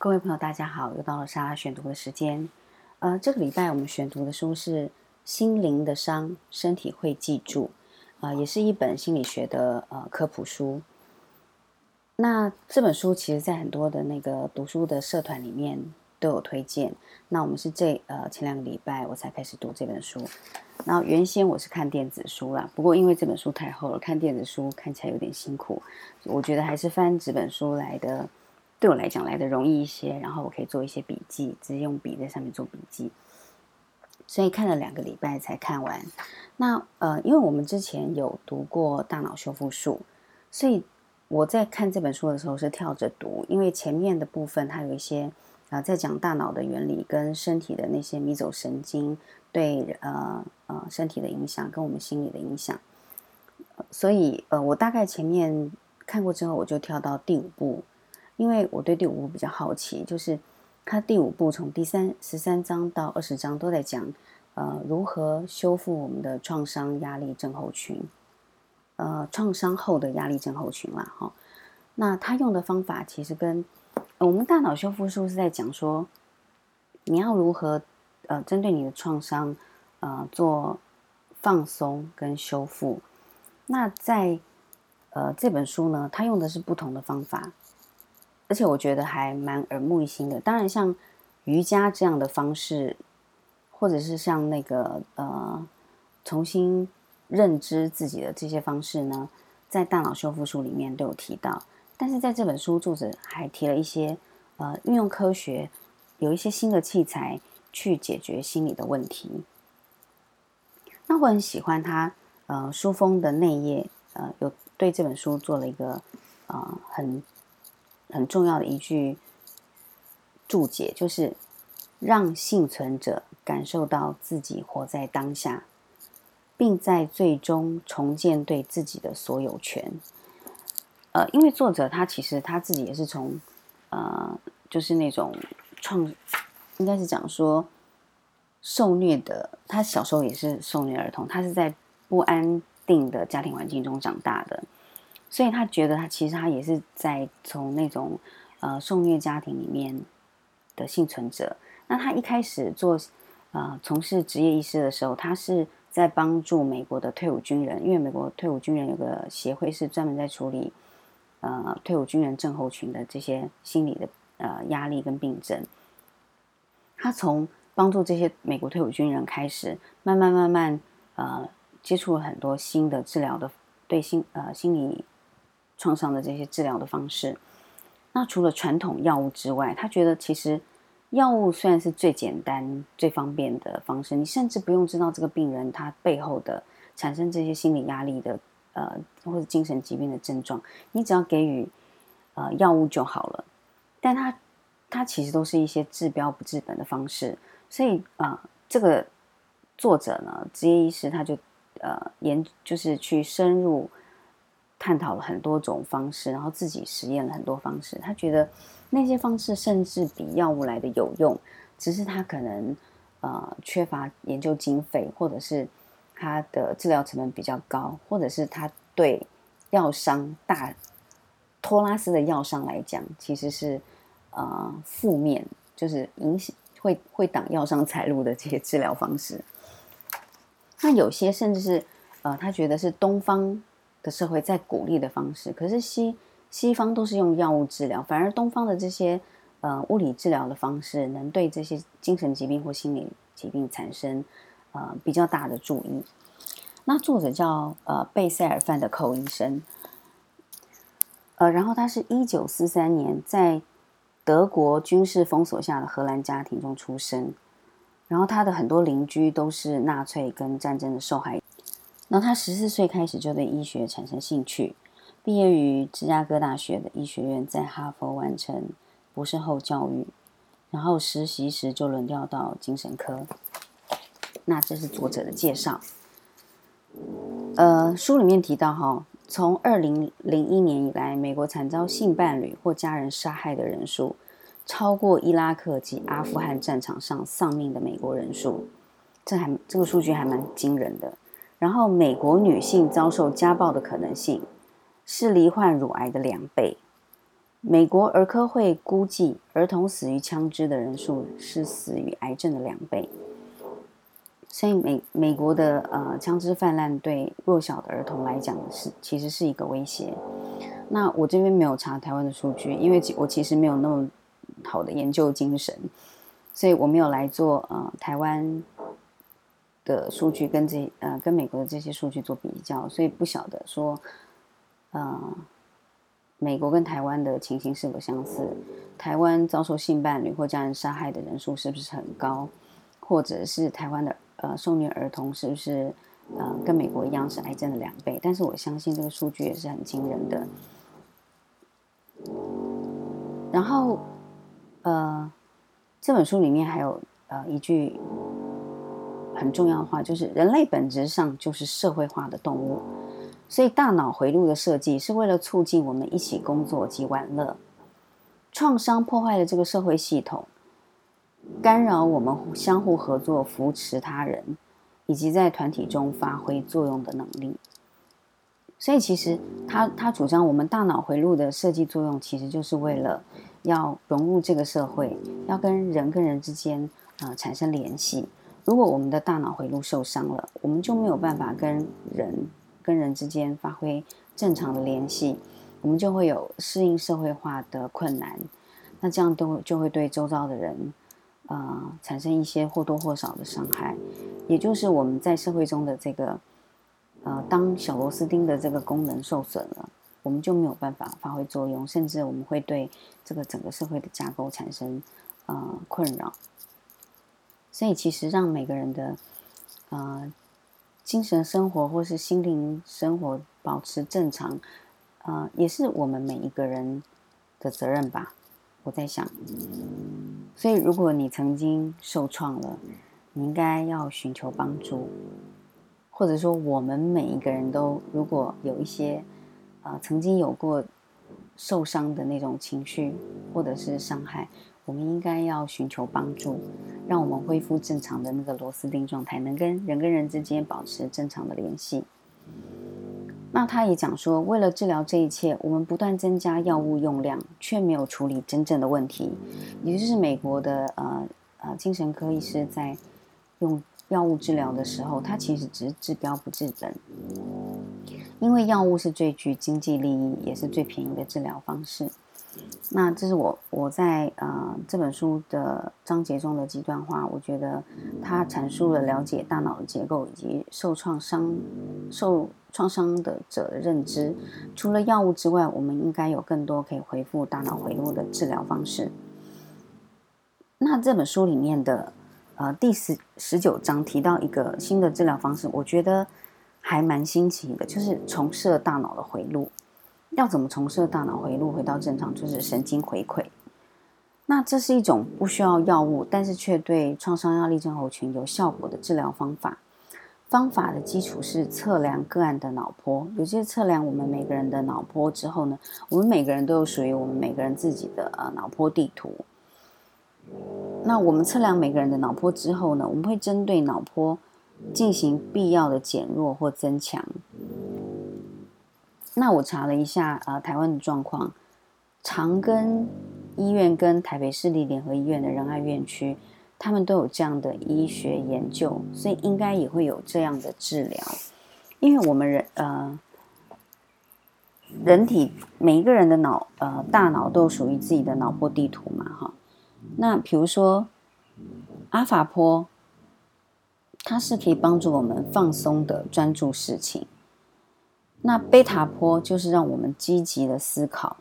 各位朋友，大家好，又到了莎拉选读的时间。呃，这个礼拜我们选读的书是《心灵的伤，身体会记住》，啊，也是一本心理学的呃科普书。那这本书其实在很多的那个读书的社团里面都有推荐。那我们是这呃前两个礼拜我才开始读这本书。那原先我是看电子书啦，不过因为这本书太厚了，看电子书看起来有点辛苦，我觉得还是翻纸本书来的。对我来讲来的容易一些，然后我可以做一些笔记，直接用笔在上面做笔记。所以看了两个礼拜才看完。那呃，因为我们之前有读过《大脑修复术》，所以我在看这本书的时候是跳着读，因为前面的部分它有一些啊在讲大脑的原理跟身体的那些迷走神经对呃呃身体的影响跟我们心理的影响。所以呃，我大概前面看过之后，我就跳到第五步。因为我对第五部比较好奇，就是他第五部从第三十三章到二十章都在讲，呃，如何修复我们的创伤压力症候群，呃，创伤后的压力症候群啦，哈。那他用的方法其实跟我们大脑修复术是在讲说，你要如何呃针对你的创伤呃做放松跟修复。那在呃这本书呢，他用的是不同的方法。而且我觉得还蛮耳目一新的。当然，像瑜伽这样的方式，或者是像那个呃重新认知自己的这些方式呢，在大脑修复书里面都有提到。但是在这本书，作者还提了一些呃运用科学，有一些新的器材去解决心理的问题。那我很喜欢他呃书封的内页，呃有对这本书做了一个呃很。很重要的一句注解就是：让幸存者感受到自己活在当下，并在最终重建对自己的所有权。呃，因为作者他其实他自己也是从呃，就是那种创，应该是讲说受虐的，他小时候也是受虐儿童，他是在不安定的家庭环境中长大的。所以他觉得他其实他也是在从那种呃受虐家庭里面的幸存者。那他一开始做呃从事职业医师的时候，他是在帮助美国的退伍军人，因为美国退伍军人有个协会是专门在处理呃退伍军人症候群的这些心理的呃压力跟病症。他从帮助这些美国退伍军人开始，慢慢慢慢呃接触了很多新的治疗的对心呃心理。创伤的这些治疗的方式，那除了传统药物之外，他觉得其实药物虽然是最简单、最方便的方式，你甚至不用知道这个病人他背后的产生这些心理压力的呃或者精神疾病的症状，你只要给予呃药物就好了。但他他其实都是一些治标不治本的方式，所以啊，这个作者呢，职业医师他就呃研就是去深入。探讨了很多种方式，然后自己实验了很多方式。他觉得那些方式甚至比药物来的有用，只是他可能呃缺乏研究经费，或者是他的治疗成本比较高，或者是他对药商大托拉斯的药商来讲，其实是呃负面，就是影响会会挡药商财路的这些治疗方式。那有些甚至是呃，他觉得是东方。的社会在鼓励的方式，可是西西方都是用药物治疗，反而东方的这些呃物理治疗的方式，能对这些精神疾病或心理疾病产生呃比较大的注意。那作者叫呃贝塞尔范的寇医生，呃，然后他是一九四三年在德国军事封锁下的荷兰家庭中出生，然后他的很多邻居都是纳粹跟战争的受害。那他十四岁开始就对医学产生兴趣，毕业于芝加哥大学的医学院，在哈佛完成博士后教育，然后实习时就轮调到精神科。那这是作者的介绍。呃，书里面提到哈，从二零零一年以来，美国惨遭性伴侣或家人杀害的人数，超过伊拉克及阿富汗战场上丧命的美国人数，这还这个数据还蛮惊人的。然后，美国女性遭受家暴的可能性是罹患乳癌的两倍。美国儿科会估计，儿童死于枪支的人数是死于癌症的两倍。所以美美国的呃枪支泛滥对弱小的儿童来讲是其实是一个威胁。那我这边没有查台湾的数据，因为我其实没有那么好的研究精神，所以我没有来做呃台湾的数据跟这呃跟美国的这些数据做比较，所以不晓得说呃美国跟台湾的情形是否相似，台湾遭受性伴侣或家人杀害的人数是不是很高，或者是台湾的。呃，受虐儿童是不是呃跟美国一样是癌症的两倍？但是我相信这个数据也是很惊人的。然后，呃，这本书里面还有呃一句很重要的话，就是人类本质上就是社会化的动物，所以大脑回路的设计是为了促进我们一起工作及玩乐。创伤破坏了这个社会系统。干扰我们相互合作、扶持他人，以及在团体中发挥作用的能力。所以，其实他他主张，我们大脑回路的设计作用，其实就是为了要融入这个社会，要跟人跟人之间啊产生联系。如果我们的大脑回路受伤了，我们就没有办法跟人跟人之间发挥正常的联系，我们就会有适应社会化的困难。那这样都就会对周遭的人。呃，产生一些或多或少的伤害，也就是我们在社会中的这个呃，当小螺丝钉的这个功能受损了，我们就没有办法发挥作用，甚至我们会对这个整个社会的架构产生呃困扰。所以，其实让每个人的呃精神生活或是心灵生活保持正常，呃，也是我们每一个人的责任吧。我在想。所以，如果你曾经受创了，你应该要寻求帮助，或者说，我们每一个人都如果有一些，呃，曾经有过受伤的那种情绪或者是伤害，我们应该要寻求帮助，让我们恢复正常的那个螺丝钉状态，能跟人跟人之间保持正常的联系。那他也讲说，为了治疗这一切，我们不断增加药物用量，却没有处理真正的问题。也就是美国的呃呃精神科医师在用药物治疗的时候，他其实只是治标不治本，因为药物是最具经济利益，也是最便宜的治疗方式。那这是我我在呃这本书的章节中的几段话，我觉得他阐述了了解大脑的结构以及受创伤受创伤的者的认知。除了药物之外，我们应该有更多可以恢复大脑回路的治疗方式。那这本书里面的呃第十十九章提到一个新的治疗方式，我觉得还蛮新奇的，就是重设大脑的回路。要怎么重设大脑回路回到正常？就是神经回馈。那这是一种不需要药物，但是却对创伤压力症候群有效果的治疗方法。方法的基础是测量个案的脑波。有些测量我们每个人的脑波之后呢，我们每个人都有属于我们每个人自己的呃脑波地图。那我们测量每个人的脑波之后呢，我们会针对脑波进行必要的减弱或增强。那我查了一下，呃，台湾的状况，长庚医院跟台北市立联合医院的仁爱院区，他们都有这样的医学研究，所以应该也会有这样的治疗。因为我们人，呃，人体每一个人的脑，呃，大脑都有属于自己的脑波地图嘛，哈。那比如说阿法波，它是可以帮助我们放松的专注事情。那贝塔波就是让我们积极的思考，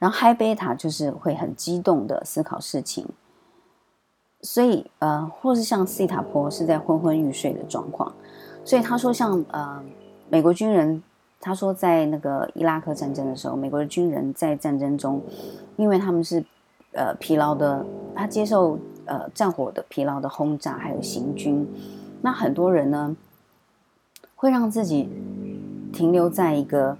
然后嗨贝塔就是会很激动的思考事情，所以呃，或是像西塔波是在昏昏欲睡的状况，所以他说像呃美国军人，他说在那个伊拉克战争的时候，美国的军人在战争中，因为他们是呃疲劳的，他接受呃战火的疲劳的轰炸还有行军，那很多人呢会让自己。停留在一个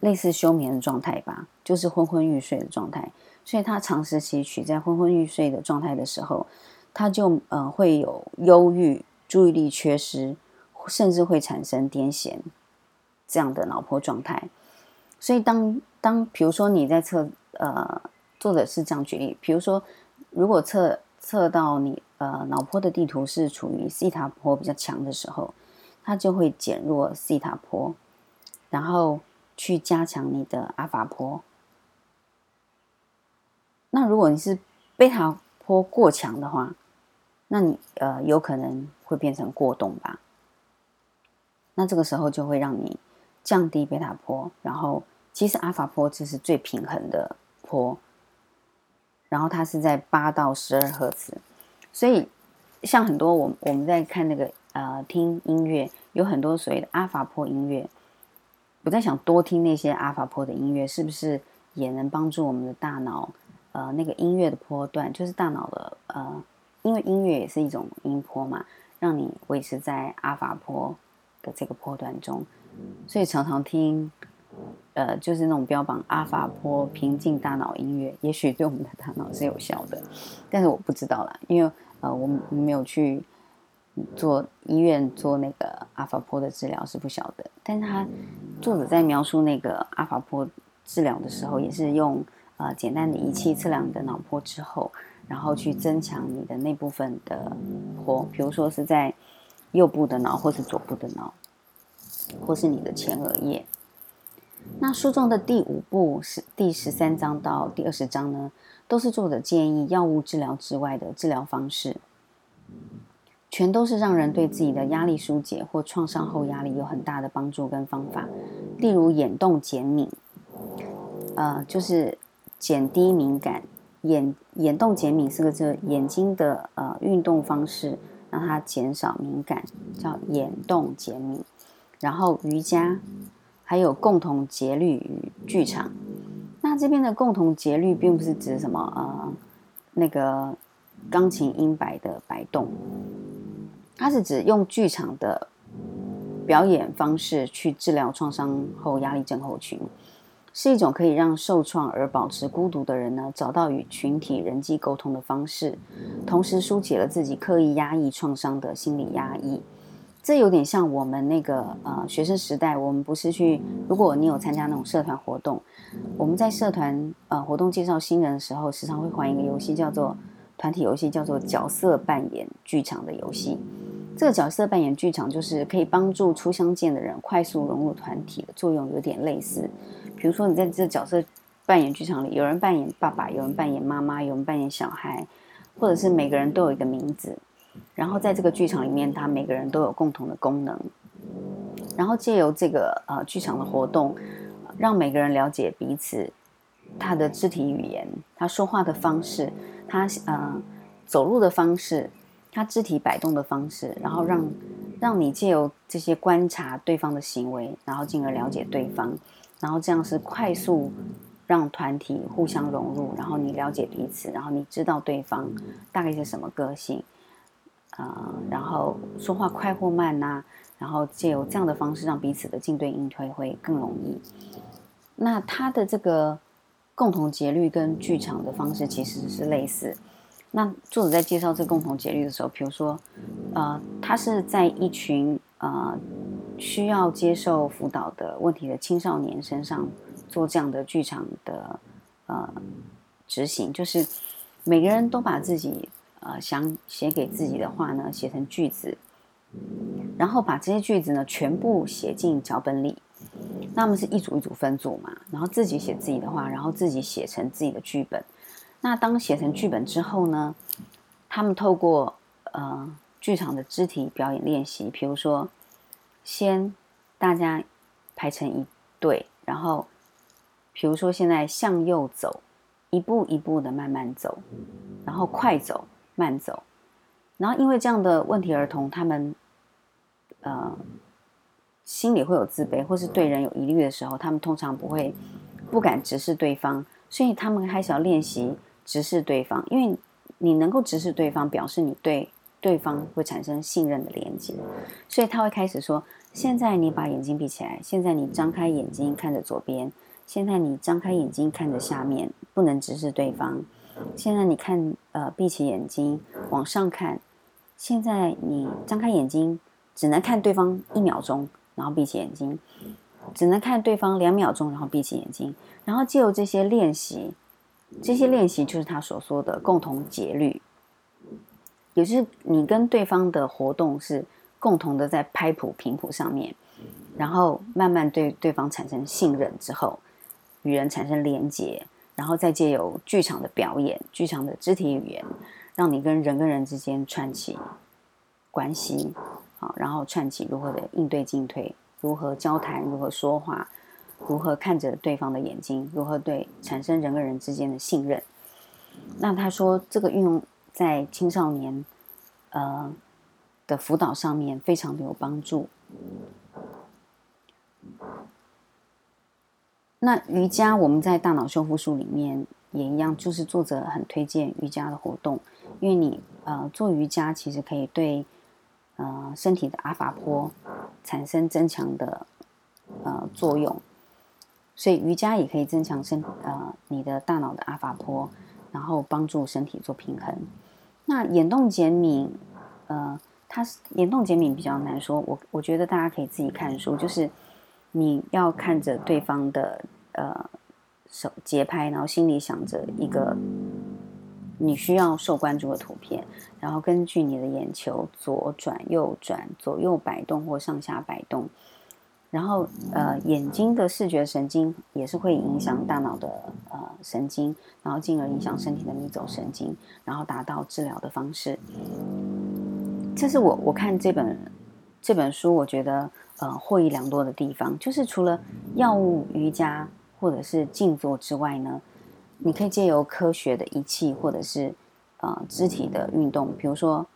类似休眠的状态吧，就是昏昏欲睡的状态。所以他长时期处在昏昏欲睡的状态的时候，他就呃会有忧郁、注意力缺失，甚至会产生癫痫这样的脑波状态。所以当当比如说你在测呃，作者是这样举例，比如说，如果测测到你呃脑波的地图是处于西塔波比较强的时候，它就会减弱西塔波，然后去加强你的阿法波。那如果你是贝塔波过强的话，那你呃有可能会变成过动吧？那这个时候就会让你降低贝塔波，然后其实阿法波这是最平衡的波，然后它是在八到十二赫兹，所以像很多我我们在看那个呃听音乐，有很多所谓的阿法波音乐，我在想多听那些阿法波的音乐，是不是也能帮助我们的大脑呃那个音乐的波段，就是大脑的呃。因为音乐也是一种音波嘛，让你维持在阿法波的这个波段中，所以常常听，呃，就是那种标榜阿法波平静大脑音乐，也许对我们的大脑是有效的，但是我不知道啦，因为呃，我没有去做医院做那个阿法波的治疗，是不晓得。但他作者在描述那个阿法波治疗的时候，也是用呃简单的仪器测量你的脑波之后。然后去增强你的那部分的活，比如说是在右部的脑，或是左部的脑，或是你的前额叶。那书中的第五部是第十三章到第二十章呢，都是作者建议药物治疗之外的治疗方式，全都是让人对自己的压力疏解或创伤后压力有很大的帮助跟方法。例如眼动减敏，呃，就是减低敏感。眼眼动减敏是个这眼睛的呃运动方式，让它减少敏感，叫眼动减敏。然后瑜伽，还有共同节律与剧场。那这边的共同节律并不是指什么呃那个钢琴音摆的摆动，它是指用剧场的表演方式去治疗创伤后压力症候群。是一种可以让受创而保持孤独的人呢，找到与群体人际沟通的方式，同时疏解了自己刻意压抑创伤的心理压抑。这有点像我们那个呃学生时代，我们不是去，如果你有参加那种社团活动，我们在社团呃活动介绍新人的时候，时常会玩一个游戏，叫做团体游戏，叫做角色扮演剧场的游戏。这个角色扮演剧场就是可以帮助初相见的人快速融入团体的作用，有点类似。比如说，你在这角色扮演剧场里，有人扮演爸爸，有人扮演妈妈，有人扮演小孩，或者是每个人都有一个名字。然后在这个剧场里面，他每个人都有共同的功能。然后借由这个呃剧场的活动，让每个人了解彼此，他的肢体语言，他说话的方式，他呃走路的方式，他肢体摆动的方式，然后让让你借由这些观察对方的行为，然后进而了解对方。然后这样是快速让团体互相融入，然后你了解彼此，然后你知道对方大概是什么个性，呃，然后说话快或慢呐，然后借由这样的方式让彼此的进对应推会更容易。那他的这个共同节律跟剧场的方式其实是类似。那作者在介绍这共同节律的时候，比如说，呃，他是在一群呃。需要接受辅导的问题的青少年身上做这样的剧场的呃执行，就是每个人都把自己呃想写给自己的话呢写成句子，然后把这些句子呢全部写进脚本里。那么是一组一组分组嘛，然后自己写自己的话，然后自己写成自己的剧本。那当写成剧本之后呢，他们透过呃剧场的肢体表演练习，比如说。先大家排成一队，然后比如说现在向右走，一步一步的慢慢走，然后快走慢走，然后因为这样的问题儿童，他们呃心里会有自卑，或是对人有疑虑的时候，他们通常不会不敢直视对方，所以他们开始要练习直视对方，因为你能够直视对方，表示你对。对方会产生信任的连接，所以他会开始说：“现在你把眼睛闭起来，现在你张开眼睛看着左边，现在你张开眼睛看着下面，不能直视对方。现在你看，呃，闭起眼睛往上看，现在你张开眼睛只能看对方一秒钟，然后闭起眼睛。只能看对方两秒钟，然后闭起眼睛，然后借由这些练习，这些练习就是他所说的共同节律，也就是你跟对方的活动是共同的在拍谱频谱上面，然后慢慢对对方产生信任之后，与人产生连结，然后再借由剧场的表演、剧场的肢体语言，让你跟人跟人之间串起关系，好，然后串起如何的应对进退。如何交谈，如何说话，如何看着对方的眼睛，如何对产生人跟人之间的信任。那他说，这个运用在青少年呃的辅导上面非常的有帮助。那瑜伽，我们在大脑修复术里面也一样，就是作者很推荐瑜伽的活动，因为你呃做瑜伽其实可以对。呃，身体的阿法波产生增强的呃作用，所以瑜伽也可以增强身呃你的大脑的阿法波，然后帮助身体做平衡。那眼动减敏，呃，它是眼动减敏比较难说，我我觉得大家可以自己看书，就是你要看着对方的呃手节拍，然后心里想着一个。你需要受关注的图片，然后根据你的眼球左转、右转、左右摆动或上下摆动，然后呃眼睛的视觉神经也是会影响大脑的呃神经，然后进而影响身体的迷走神经，然后达到治疗的方式。这是我我看这本这本书，我觉得呃获益良多的地方，就是除了药物、瑜伽或者是静坐之外呢。你可以借由科学的仪器，或者是呃肢体的运动，比如说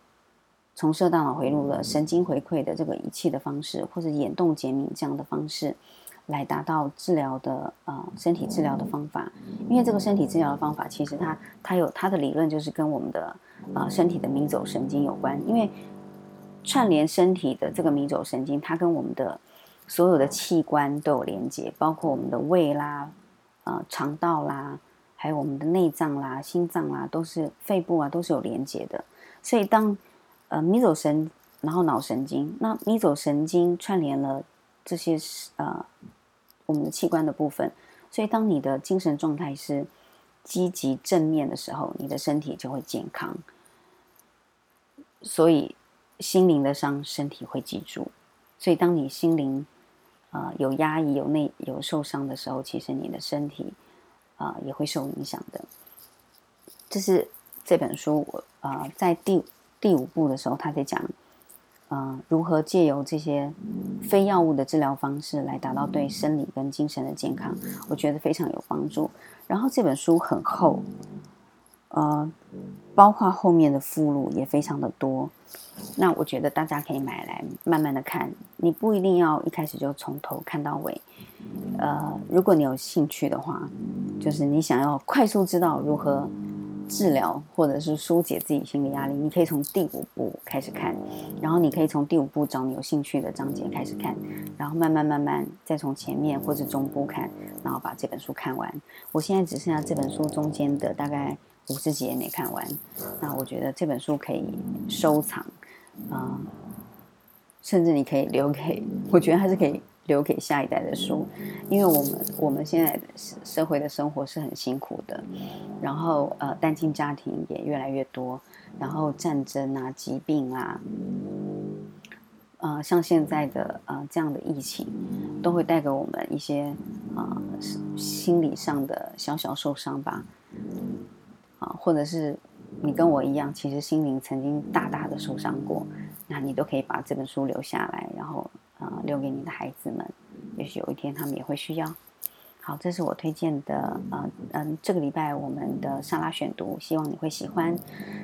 从射大脑回路的神经回馈的这个仪器的方式，或者眼动减敏这样的方式，来达到治疗的呃身体治疗的方法。因为这个身体治疗的方法，其实它它有它的理论，就是跟我们的呃身体的迷走神经有关。因为串联身体的这个迷走神经，它跟我们的所有的器官都有连接，包括我们的胃啦、呃肠道啦。还有我们的内脏啦、心脏啦，都是肺部啊，都是有连接的。所以当呃迷走神，然后脑神经，那迷走神经串联了这些呃我们的器官的部分。所以当你的精神状态是积极正面的时候，你的身体就会健康。所以心灵的伤，身体会记住。所以当你心灵呃有压抑、有内有受伤的时候，其实你的身体。啊，也会受影响的。这是这本书，我呃，在第第五部的时候，他在讲，嗯，如何借由这些非药物的治疗方式来达到对生理跟精神的健康，我觉得非常有帮助。然后这本书很厚，呃，包括后面的附录也非常的多。那我觉得大家可以买来慢慢的看，你不一定要一开始就从头看到尾。呃，如果你有兴趣的话，就是你想要快速知道如何治疗或者是疏解自己心理压力，你可以从第五步开始看，然后你可以从第五步找你有兴趣的章节开始看，然后慢慢慢慢再从前面或者中部看，然后把这本书看完。我现在只剩下这本书中间的大概五十几页没看完，那我觉得这本书可以收藏啊，甚至你可以留给，我觉得还是可以。留给下一代的书，因为我们我们现在社会的生活是很辛苦的，然后呃单亲家庭也越来越多，然后战争啊、疾病啊，呃像现在的呃这样的疫情，都会带给我们一些啊心理上的小小受伤吧，啊或者是你跟我一样，其实心灵曾经大大的受伤过，那你都可以把这本书留下来，然后。留给你的孩子们，也许有一天他们也会需要。好，这是我推荐的，呃嗯，这个礼拜我们的沙拉选读，希望你会喜欢。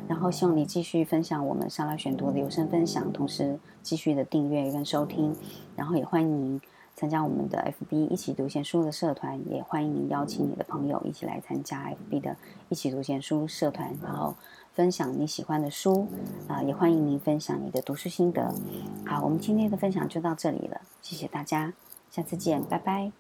然后希望你继续分享我们沙拉选读的有声分享，同时继续的订阅跟收听。然后也欢迎参加我们的 FB 一起读闲书的社团，也欢迎您邀请你的朋友一起来参加 FB 的一起读闲书社团。然后。分享你喜欢的书，啊，也欢迎您分享你的读书心得。好，我们今天的分享就到这里了，谢谢大家，下次见，拜拜。